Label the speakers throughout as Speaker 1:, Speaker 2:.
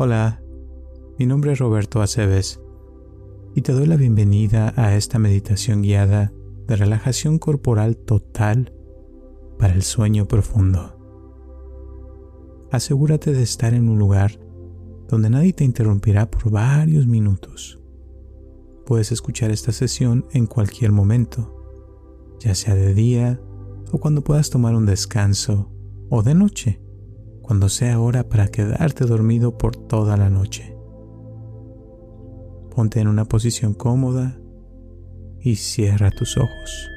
Speaker 1: Hola, mi nombre es Roberto Aceves y te doy la bienvenida a esta meditación guiada de relajación corporal total para el sueño profundo. Asegúrate de estar en un lugar donde nadie te interrumpirá por varios minutos. Puedes escuchar esta sesión en cualquier momento, ya sea de día o cuando puedas tomar un descanso o de noche, cuando sea hora para quedarte dormido por toda la noche. Ponte en una posición cómoda y cierra tus ojos.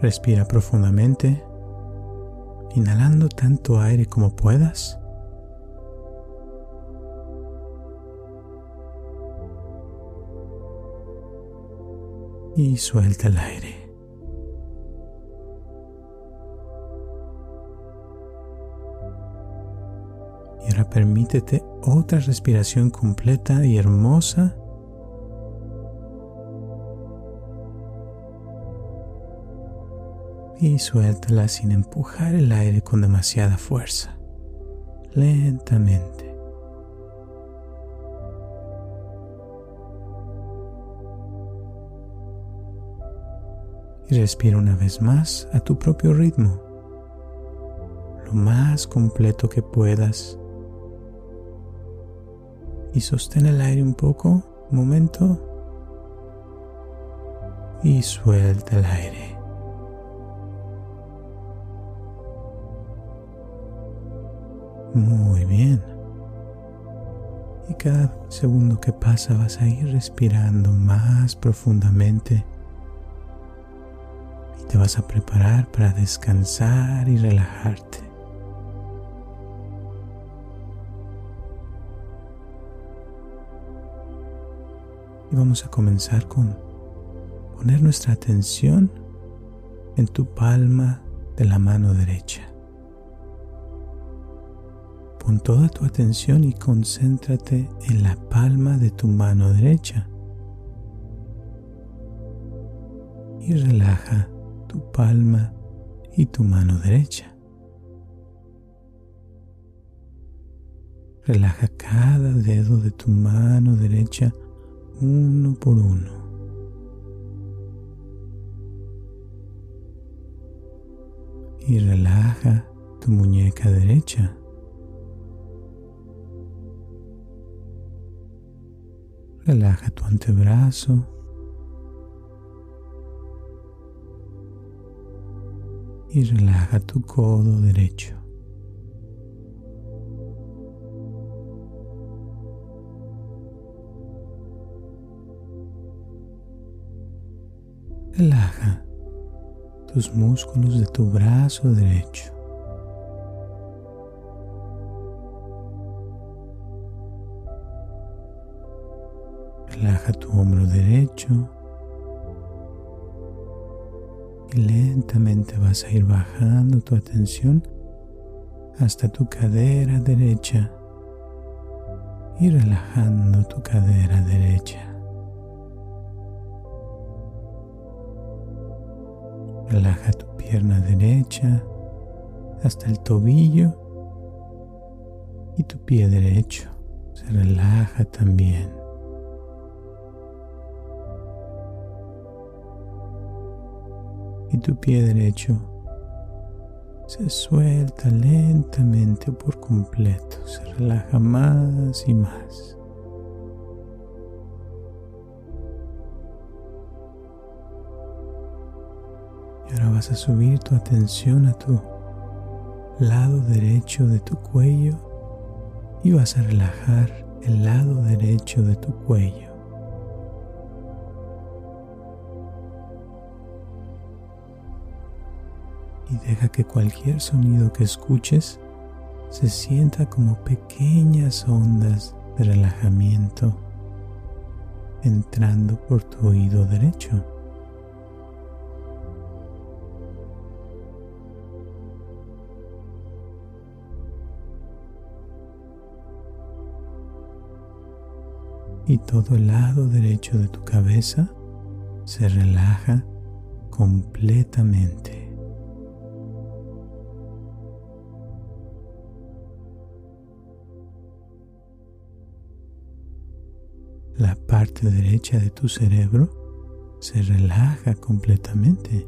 Speaker 1: Respira profundamente, inhalando tanto aire como puedas. Y suelta el aire. Y ahora permítete otra respiración completa y hermosa. Y suéltala sin empujar el aire con demasiada fuerza. Lentamente. Y respira una vez más a tu propio ritmo, lo más completo que puedas y sostén el aire un poco, un momento, y suelta el aire. Muy bien. Y cada segundo que pasa vas a ir respirando más profundamente y te vas a preparar para descansar y relajarte. Vamos a comenzar con poner nuestra atención en tu palma de la mano derecha. Pon toda tu atención y concéntrate en la palma de tu mano derecha. Y relaja tu palma y tu mano derecha. Relaja cada dedo de tu mano derecha uno por uno. Y relaja tu muñeca derecha. Relaja tu antebrazo. Y relaja tu codo derecho. Relaja tus músculos de tu brazo derecho. Relaja tu hombro derecho y lentamente vas a ir bajando tu atención hasta tu cadera derecha y relajando tu cadera derecha. Relaja tu pierna derecha hasta el tobillo y tu pie derecho se relaja también. Y tu pie derecho se suelta lentamente por completo, se relaja más y más. Vas a subir tu atención a tu lado derecho de tu cuello y vas a relajar el lado derecho de tu cuello. y deja que cualquier sonido que escuches se sienta como pequeñas ondas de relajamiento entrando por tu oído derecho. Y todo el lado derecho de tu cabeza se relaja completamente. la parte derecha de tu cerebro se relaja completamente,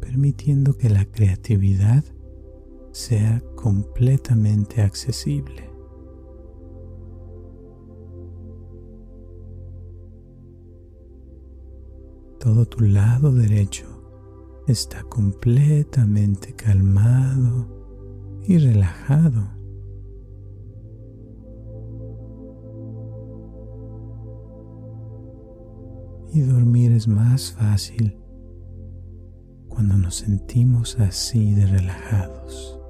Speaker 1: permitiendo que la creatividad sea completamente accesible. Todo tu lado derecho está completamente calmado y relajado. y dormir es más fácil cuando nos sentimos así de relajados.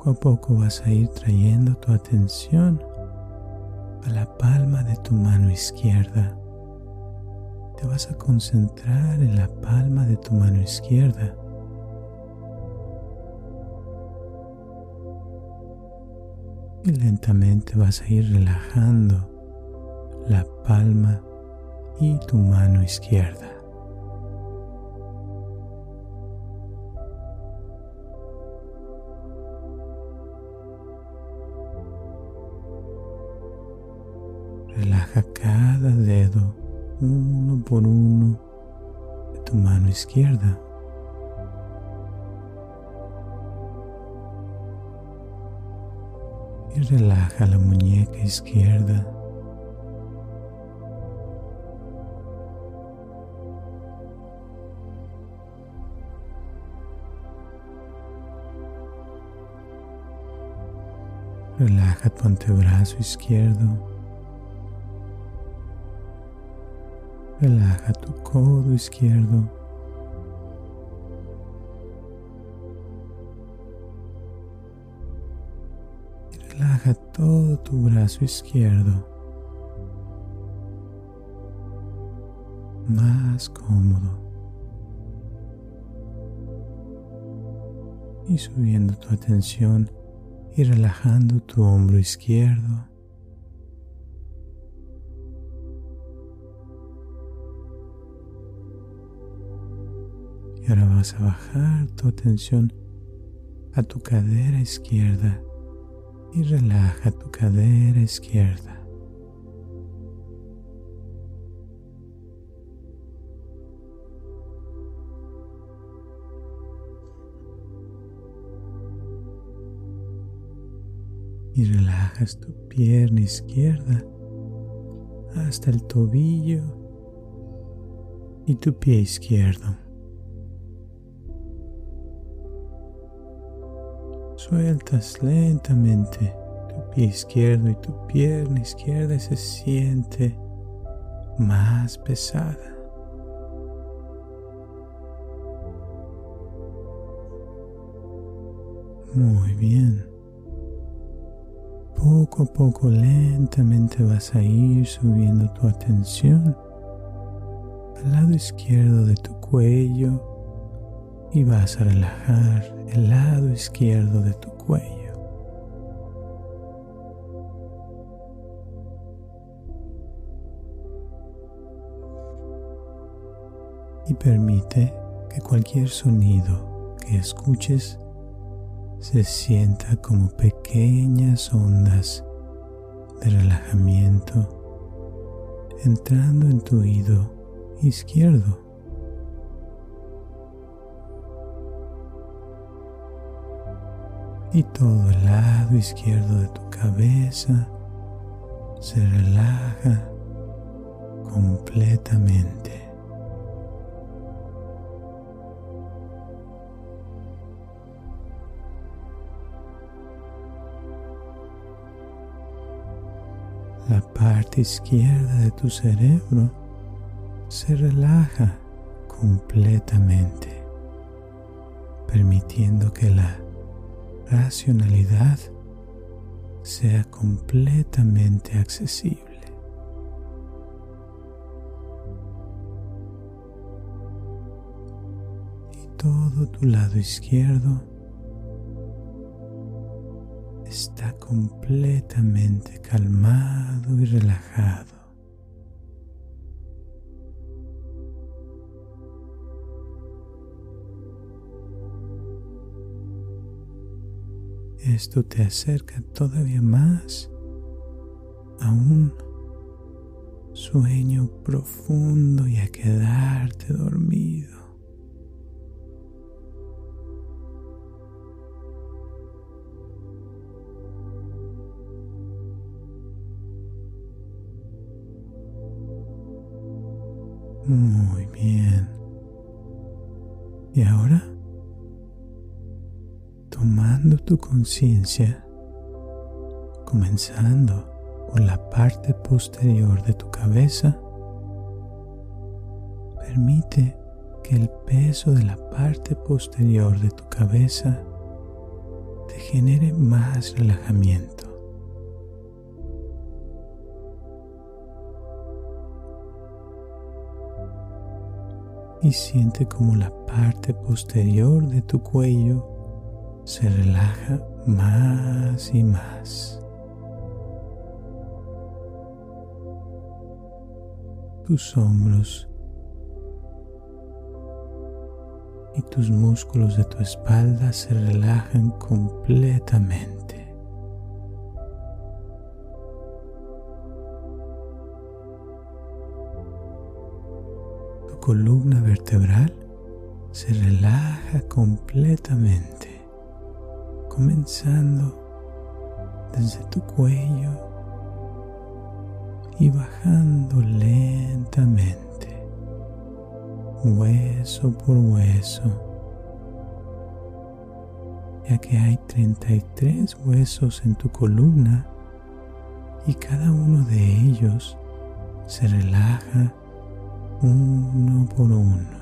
Speaker 1: Poco a poco vas a ir trayendo tu atención a la palma de tu mano izquierda. Te vas a concentrar en la palma de tu mano izquierda. Y lentamente vas a ir relajando la palma y tu mano izquierda. Uno por uno de tu mano izquierda. Y relaja la muñeca izquierda. Relaja tu antebrazo izquierdo. Relaja tu codo izquierdo. Relaja todo tu brazo izquierdo. Más cómodo. Y subiendo tu atención y relajando tu hombro izquierdo. Vas a bajar tu atención a tu cadera izquierda y relaja tu cadera izquierda. Y relajas tu pierna izquierda hasta el tobillo y tu pie izquierdo. Sueltas lentamente tu pie izquierdo y tu pierna izquierda se siente más pesada. Muy bien. Poco a poco lentamente vas a ir subiendo tu atención al lado izquierdo de tu cuello y vas a relajar el lado izquierdo de tu cuello. Y permite que cualquier sonido que escuches se sienta como pequeñas ondas de relajamiento entrando en tu oído izquierdo. y todo el lado izquierdo de tu cabeza se relaja completamente. La parte izquierda de tu cerebro se relaja completamente, permitiendo que la racionalidad sea completamente accesible. Y todo tu lado izquierdo está completamente calmado y relajado. Esto te acerca todavía más a un sueño profundo y a quedarte dormido. Muy bien. ¿Y ahora? Tu conciencia, comenzando por la parte posterior de tu cabeza, permite que el peso de la parte posterior de tu cabeza te genere más relajamiento. Y siente como la parte posterior de tu cuello se relaja más y más. Tus hombros y tus músculos de tu espalda se relajan completamente. Tu columna vertebral se relaja completamente comenzando desde tu cuello y bajando lentamente, hueso por hueso, ya que hay 33 huesos en tu columna y cada uno de ellos se relaja uno por uno.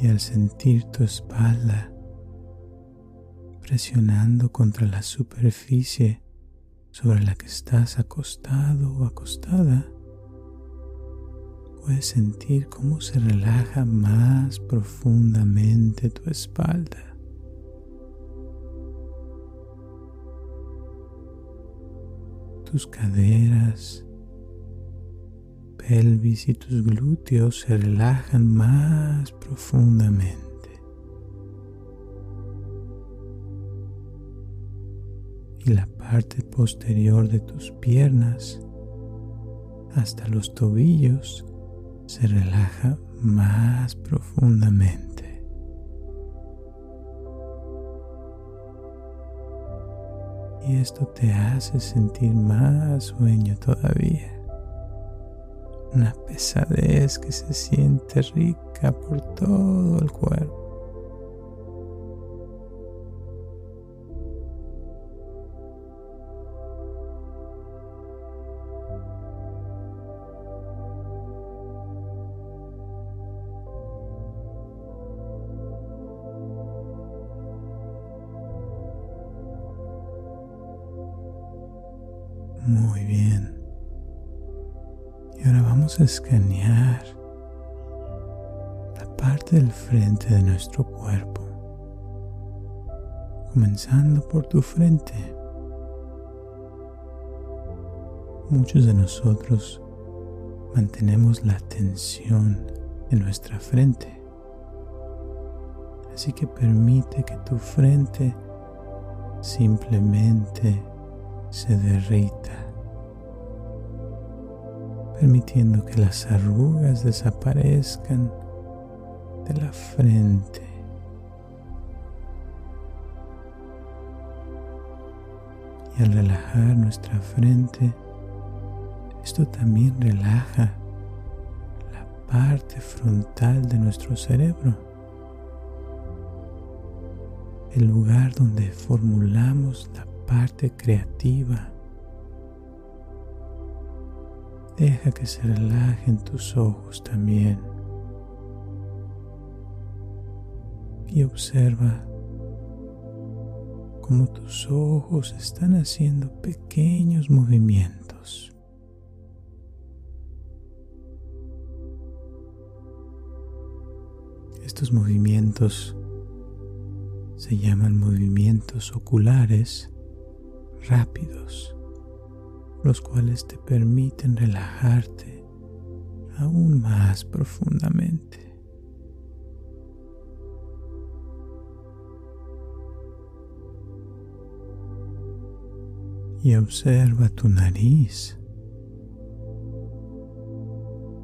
Speaker 1: Y al sentir tu espalda presionando contra la superficie sobre la que estás acostado o acostada, puedes sentir cómo se relaja más profundamente tu espalda. Tus caderas pelvis y tus glúteos se relajan más profundamente. Y la parte posterior de tus piernas hasta los tobillos se relaja más profundamente. Y esto te hace sentir más sueño todavía una pesadez que se siente rica por todo el cuerpo. Escanear la parte del frente de nuestro cuerpo, comenzando por tu frente. Muchos de nosotros mantenemos la tensión en nuestra frente, así que permite que tu frente simplemente se derrita permitiendo que las arrugas desaparezcan de la frente. Y al relajar nuestra frente, esto también relaja la parte frontal de nuestro cerebro, el lugar donde formulamos la parte creativa Deja que se relajen tus ojos también. Y observa cómo tus ojos están haciendo pequeños movimientos. Estos movimientos se llaman movimientos oculares rápidos, los cuales te permiten relajarte aún más profundamente. Y observa tu nariz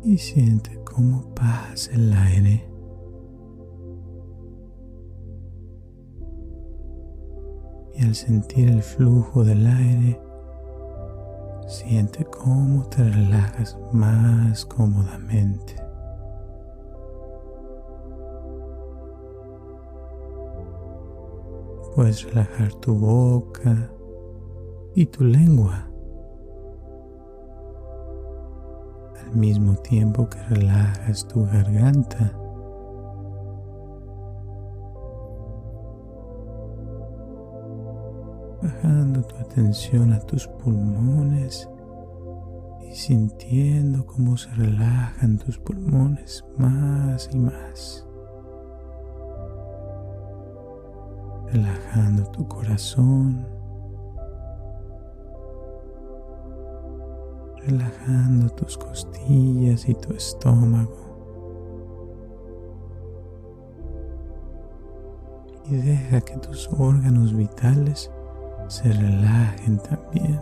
Speaker 1: y siente cómo pasa el aire y al sentir el flujo del aire, siente cómo te relajas más cómodamente. Puedes relajar tu boca y tu lengua al mismo tiempo que relajas tu garganta bajando tu atención a tus pulmones y sintiendo cómo se relajan tus pulmones más y más. Relajando tu corazón. Relajando tus costillas y tu estómago. Y deja que tus órganos vitales se relajen también.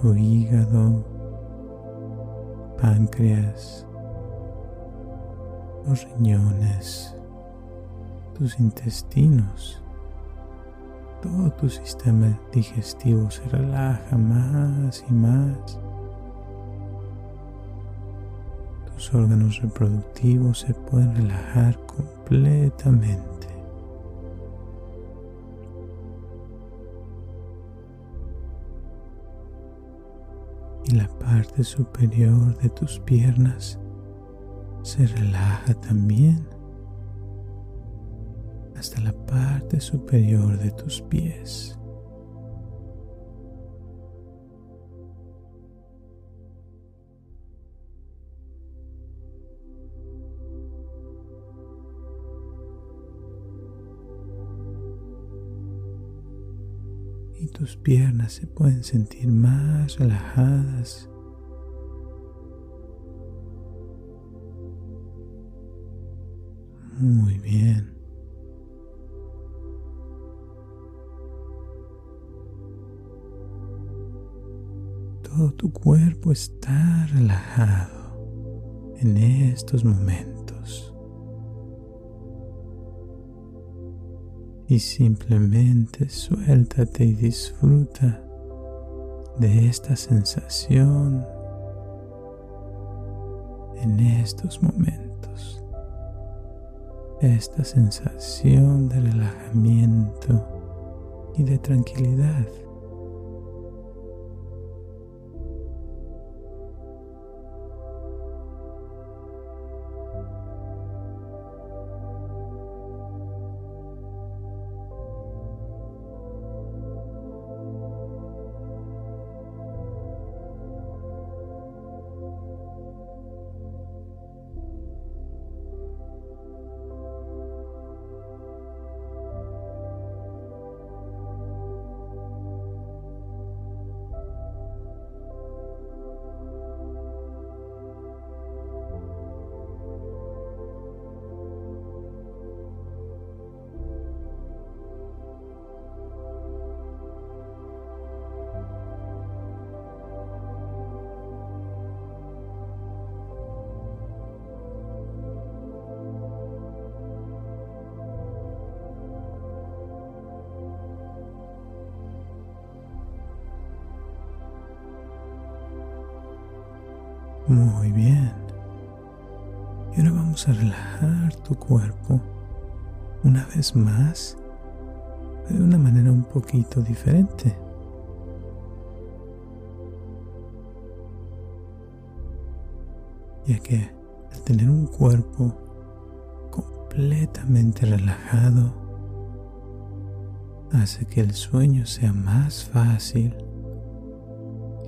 Speaker 1: Tu hígado, páncreas, los riñones, tus intestinos, todo tu sistema digestivo se relaja más y más. Tus órganos reproductivos se pueden relajar completamente. Y la parte superior de tus piernas se relaja también hasta la parte superior de tus pies. Tus piernas se pueden sentir más relajadas. Muy bien. Todo tu cuerpo está relajado en estos momentos. Y simplemente suéltate y disfruta de esta sensación en estos momentos, esta sensación de relajamiento y de tranquilidad. Más de una manera un poquito diferente. Ya que al tener un cuerpo completamente relajado, hace que el sueño sea más fácil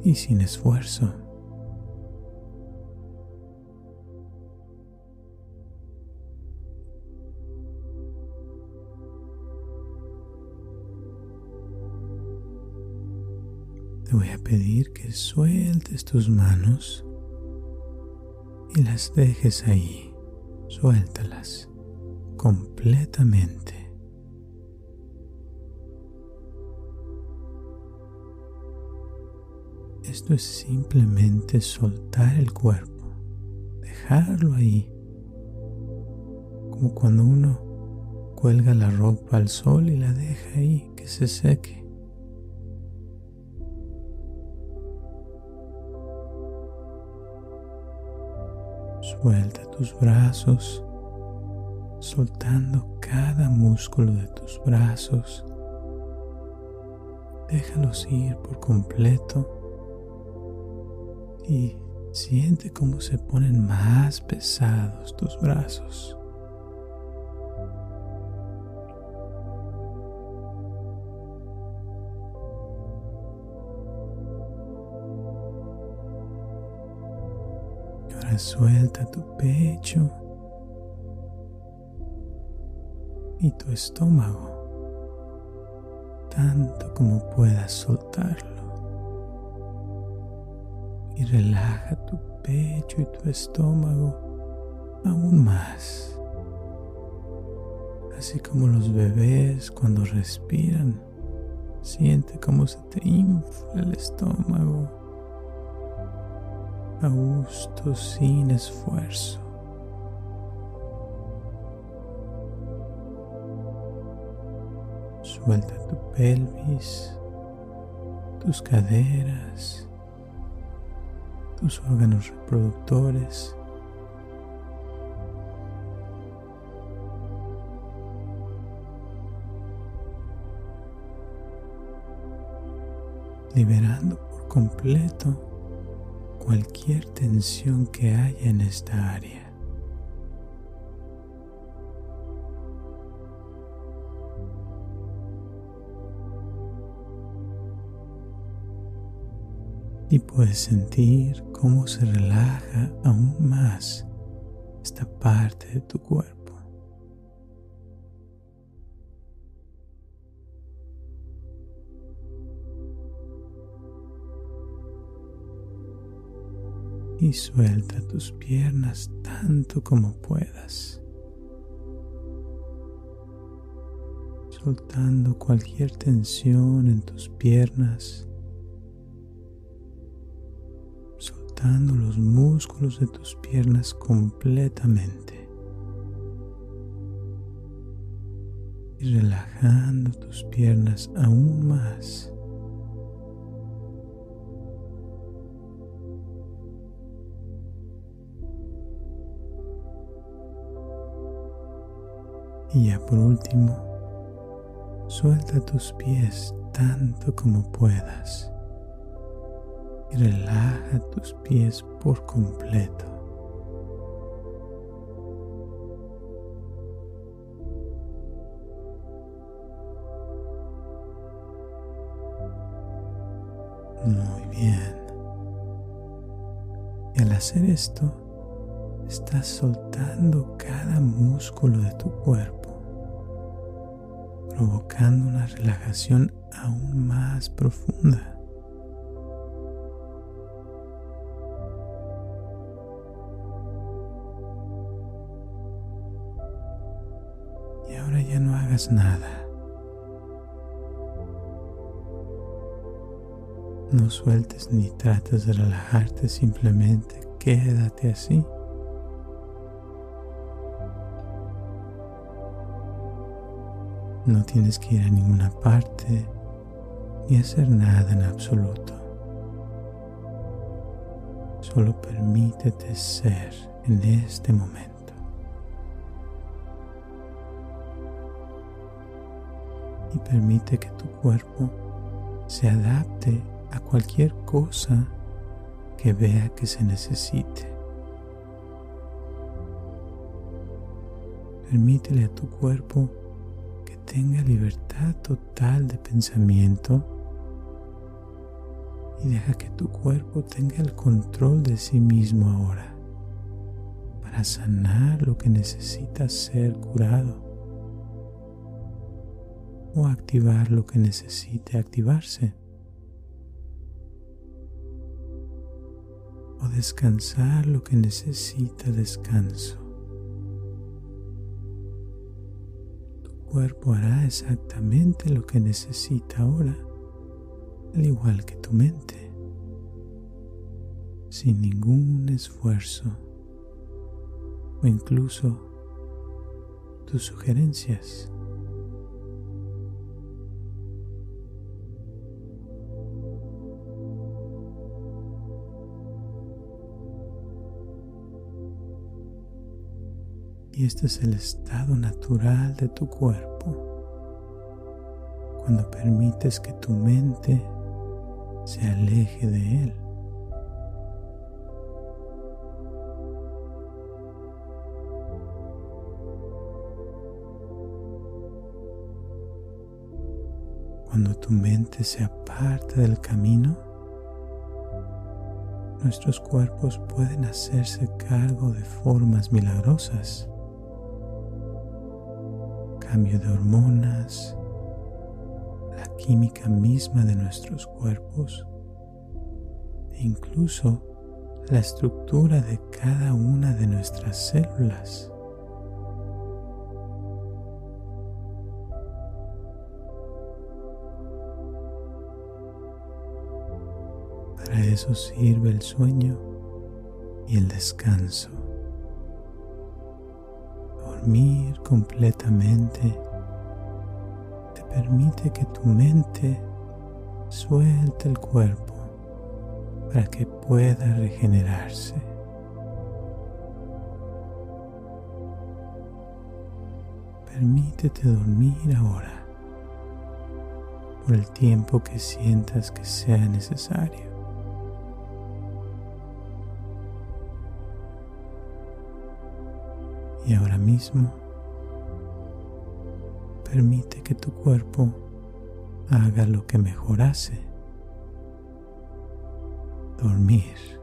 Speaker 1: y sin esfuerzo. Te voy a pedir que sueltes tus manos y las dejes ahí. Suéltalas completamente. Esto es simplemente soltar el cuerpo, dejarlo ahí, como cuando uno cuelga la ropa al sol y la deja ahí que se seque. Suelta tus brazos, soltando cada músculo de tus brazos. Déjalos ir por completo y siente cómo se ponen más pesados tus brazos. Suelta tu pecho y tu estómago tanto como puedas soltarlo y relaja tu pecho y tu estómago aún más. Así como los bebés cuando respiran, siente cómo se te infla el estómago a gusto sin esfuerzo. Suelta tu pelvis, tus caderas tus órganos reproductores. liberando por completo cualquier tensión que haya en esta área. y puedes sentir cómo se relaja aún más esta parte de tu cuerpo. Y suelta tus piernas tanto como puedas. Soltando cualquier tensión en tus piernas los músculos de tus piernas completamente y relajando tus piernas aún más. Y ya por último, suelta tus pies tanto como puedas y relaja tus pies por completo. Muy bien. Y al hacer esto, estás soltando cada músculo de tu cuerpo, provocando una relajación aún más profunda. nada. No sueltes ni trates de relajarte, simplemente quédate así. No tienes que ir a ninguna parte ni hacer nada en absoluto. Solo permítete ser en este momento. Y permite que tu cuerpo se adapte a cualquier cosa que vea que se necesite. Permítele a tu cuerpo tenga libertad total de pensamiento y deja que tu cuerpo tenga el control de sí mismo ahora para sanar lo que necesita ser curado o activar lo que necesite activarse o descansar lo que necesita descanso. Cuerpo hará exactamente lo que necesita ahora al igual que tu mente, sin ningún esfuerzo o incluso tus sugerencias. Y este es el estado natural de tu cuerpo. Cuando permites que tu mente se aleje de él. Cuando tu mente se aparta del camino, nuestros cuerpos pueden hacerse cargo de formas milagrosas. Cambio de hormonas, química misma de nuestros cuerpos e incluso la estructura de cada una de nuestras células. Para eso sirve el sueño y el descanso. Dormir completamente permite que tu mente suelte el cuerpo para que pueda regenerarse. Permítete dormir ahora por el tiempo que sientas que sea necesario. Y ahora mismo Permite que tu cuerpo haga lo que mejor hace. Dormir.